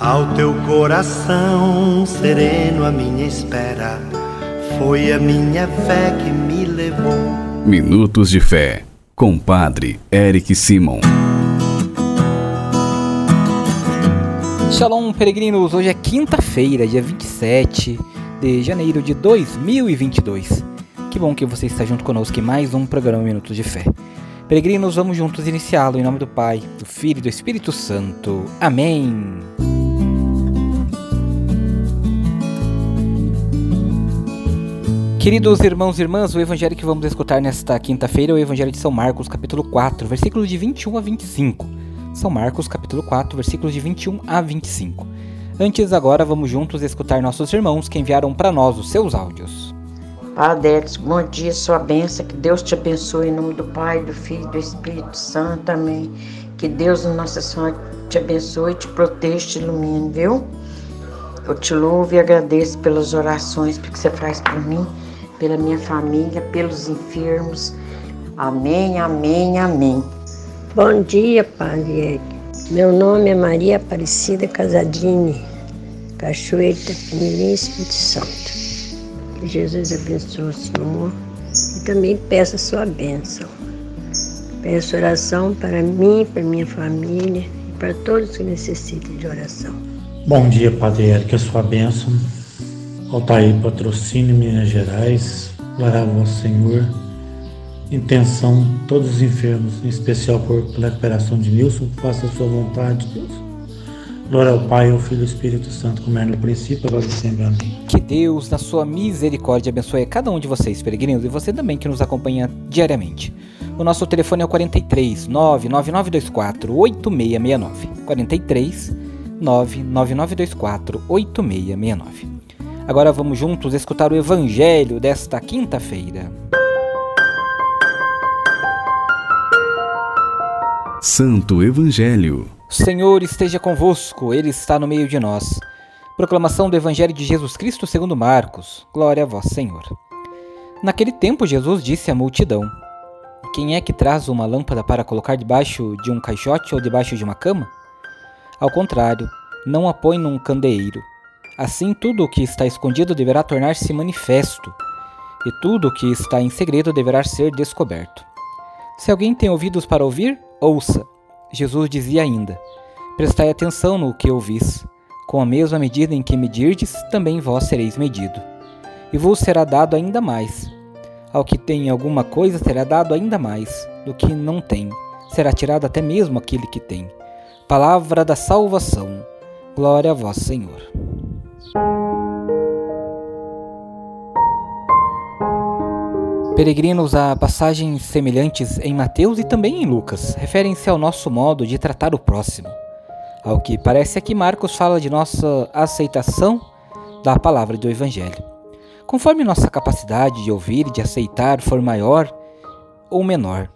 Ao teu coração sereno, a minha espera foi a minha fé que me levou. Minutos de Fé, com Padre Eric Simon. Shalom, peregrinos! Hoje é quinta-feira, dia 27 de janeiro de 2022. Que bom que você está junto conosco em mais um programa Minutos de Fé. Peregrinos, vamos juntos iniciá-lo em nome do Pai, do Filho e do Espírito Santo. Amém. Queridos irmãos e irmãs, o evangelho que vamos escutar nesta quinta-feira é o evangelho de São Marcos, capítulo 4, versículos de 21 a 25. São Marcos, capítulo 4, versículos de 21 a 25. Antes, agora, vamos juntos escutar nossos irmãos que enviaram para nós os seus áudios. Padre Edson, bom dia, sua benção, que Deus te abençoe em nome do Pai, do Filho e do Espírito Santo, amém. Que Deus, Nossa Senhora, te abençoe, te proteja, te ilumine, viu? Eu te louvo e agradeço pelas orações que você faz por mim pela minha família, pelos enfermos. Amém, amém, amém. Bom dia, Padre Eric. Meu nome é Maria Aparecida Casadini, Cachoeira Itapemirim, Espírito Santo. Que Jesus abençoe o Senhor e também peço a sua bênção. Peço oração para mim, para minha família e para todos que necessitem de oração. Bom dia, Padre Eric, a sua bênção Altair Patrocínio, Minas Gerais, glória a vosso Senhor. Intenção, todos os enfermos, em especial por, pela recuperação de Nilson, faça a sua vontade, Deus. Glória ao Pai, ao Filho e ao Espírito Santo, como era no princípio, agora e sempre. Amém. Que Deus, na sua misericórdia, abençoe cada um de vocês, peregrinos, e você também que nos acompanha diariamente. O nosso telefone é o 43 99924 8669. 43 99924 8669. Agora vamos juntos escutar o Evangelho desta quinta-feira. Santo Evangelho. Senhor esteja convosco, Ele está no meio de nós. Proclamação do Evangelho de Jesus Cristo segundo Marcos. Glória a vós, Senhor. Naquele tempo Jesus disse à multidão: Quem é que traz uma lâmpada para colocar debaixo de um caixote ou debaixo de uma cama? Ao contrário, não a põe num candeeiro Assim, tudo o que está escondido deverá tornar-se manifesto, e tudo o que está em segredo deverá ser descoberto. Se alguém tem ouvidos para ouvir, ouça. Jesus dizia ainda: Prestai atenção no que ouvis. Com a mesma medida em que medirdes, também vós sereis medido. E vos será dado ainda mais. Ao que tem alguma coisa será dado ainda mais, do que não tem. Será tirado até mesmo aquele que tem. Palavra da salvação. Glória a vós, Senhor. Peregrinos a passagens semelhantes em Mateus e também em Lucas referem-se ao nosso modo de tratar o próximo. Ao que parece aqui, Marcos fala de nossa aceitação da palavra do Evangelho. Conforme nossa capacidade de ouvir e de aceitar for maior ou menor,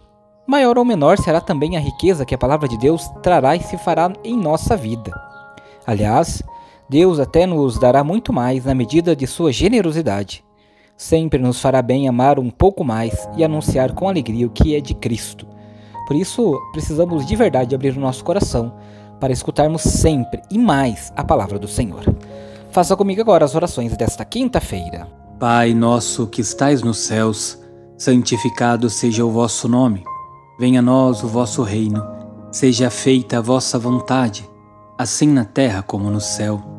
maior ou menor será também a riqueza que a palavra de Deus trará e se fará em nossa vida. Aliás, Deus até nos dará muito mais na medida de sua generosidade sempre nos fará bem amar um pouco mais e anunciar com alegria o que é de Cristo. Por isso, precisamos de verdade abrir o nosso coração para escutarmos sempre e mais a palavra do Senhor. Faça comigo agora as orações desta quinta-feira. Pai nosso que estais nos céus, santificado seja o vosso nome. Venha a nós o vosso reino. Seja feita a vossa vontade, assim na terra como no céu.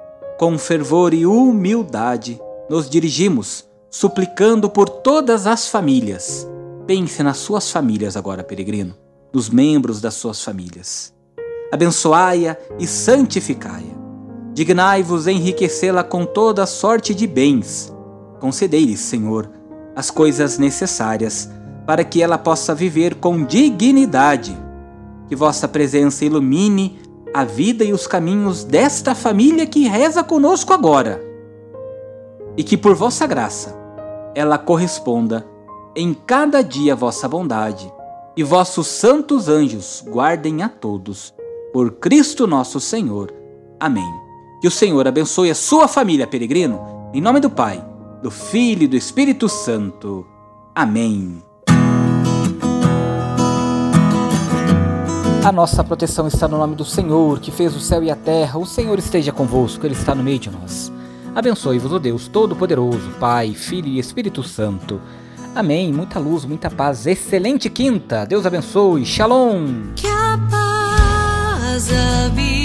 com fervor e humildade, nos dirigimos, suplicando por todas as famílias. Pense nas suas famílias agora, peregrino, nos membros das suas famílias. Abençoai-a e santificai-a. Dignai-vos enriquecê-la com toda sorte de bens. Concedei-lhe, Senhor, as coisas necessárias para que ela possa viver com dignidade. Que vossa presença ilumine a vida e os caminhos desta família que reza conosco agora. E que por vossa graça ela corresponda em cada dia vossa bondade, e vossos santos anjos guardem a todos. Por Cristo nosso Senhor. Amém. Que o Senhor abençoe a sua família, peregrino, em nome do Pai, do Filho e do Espírito Santo. Amém. A nossa proteção está no nome do Senhor, que fez o céu e a terra. O Senhor esteja convosco, Ele está no meio de nós. Abençoe-vos o Deus Todo-Poderoso, Pai, Filho e Espírito Santo. Amém. Muita luz, muita paz. Excelente quinta. Deus abençoe. Shalom. Que a paz habite